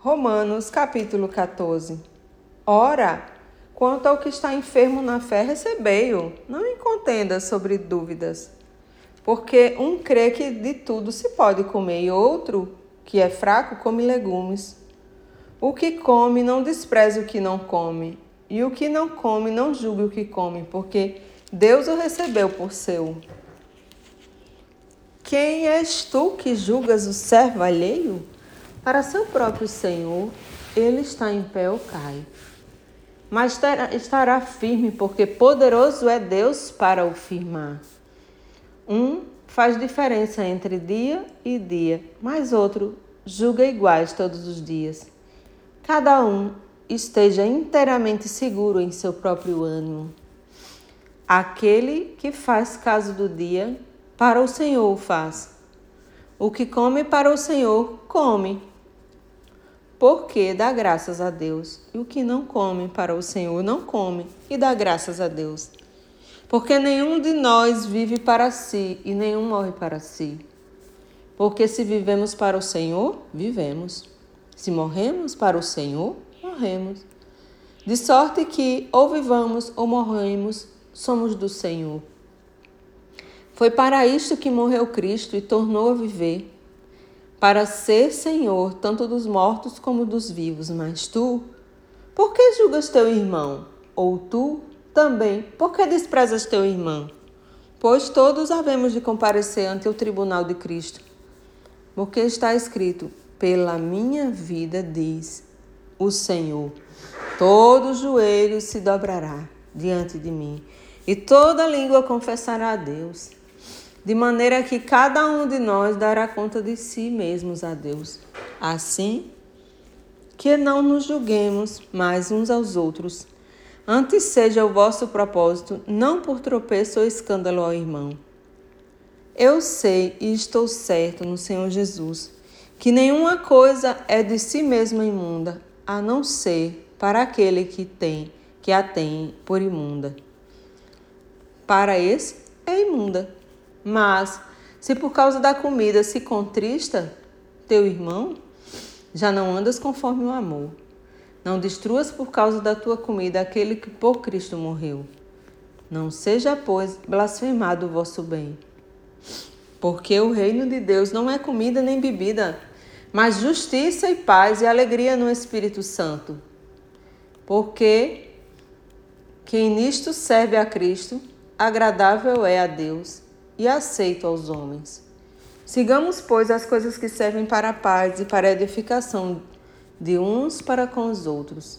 Romanos capítulo 14. Ora, quanto ao que está enfermo na fé, recebei-o. Não contenda sobre dúvidas. Porque um crê que de tudo se pode comer, e outro, que é fraco, come legumes. O que come, não despreze o que não come, e o que não come, não julgue o que come, porque Deus o recebeu por seu. Quem és tu que julgas o servo alheio? Para seu próprio Senhor, ele está em pé ou cai. Mas estará firme, porque poderoso é Deus para o firmar. Um faz diferença entre dia e dia, mas outro julga iguais todos os dias. Cada um esteja inteiramente seguro em seu próprio ânimo. Aquele que faz caso do dia, para o Senhor o faz. O que come para o Senhor, come. Porque dá graças a Deus. E o que não come para o Senhor, não come e dá graças a Deus. Porque nenhum de nós vive para si e nenhum morre para si. Porque se vivemos para o Senhor, vivemos. Se morremos para o Senhor, morremos. De sorte que, ou vivamos ou morremos, somos do Senhor. Foi para isto que morreu Cristo e tornou a viver, para ser Senhor tanto dos mortos como dos vivos. Mas tu, por que julgas teu irmão? Ou tu também, por que desprezas teu irmão? Pois todos havemos de comparecer ante o tribunal de Cristo. Porque está escrito: pela minha vida, diz o Senhor, todo joelho se dobrará diante de mim e toda língua confessará a Deus, de maneira que cada um de nós dará conta de si mesmos a Deus. Assim, que não nos julguemos mais uns aos outros. Antes seja o vosso propósito, não por tropeço ou escândalo ao irmão. Eu sei e estou certo no Senhor Jesus que nenhuma coisa é de si mesma imunda, a não ser para aquele que tem, que a tem por imunda para esse é imunda. Mas, se por causa da comida se contrista teu irmão, já não andas conforme o amor. Não destruas por causa da tua comida aquele que por Cristo morreu. Não seja, pois, blasfemado o vosso bem. Porque o reino de Deus não é comida nem bebida, mas justiça e paz e alegria no Espírito Santo. Porque quem nisto serve a Cristo agradável é a Deus e aceito aos homens. Sigamos, pois, as coisas que servem para a paz e para a edificação de uns para com os outros.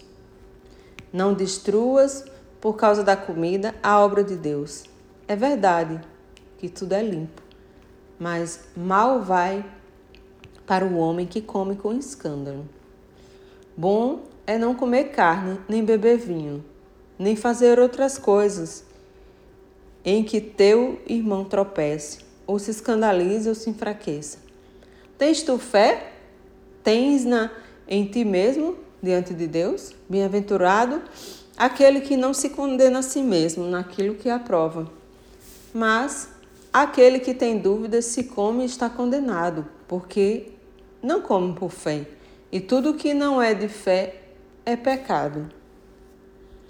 Não destruas, por causa da comida, a obra de Deus. É verdade que tudo é limpo, mas mal vai para o homem que come com escândalo. Bom é não comer carne, nem beber vinho, nem fazer outras coisas em que teu irmão tropece, ou se escandalize ou se enfraqueça. Tens tu fé? Tens-na em ti mesmo, diante de Deus? Bem-aventurado aquele que não se condena a si mesmo naquilo que aprova. Mas aquele que tem dúvidas se come está condenado, porque não come por fé. E tudo que não é de fé é pecado.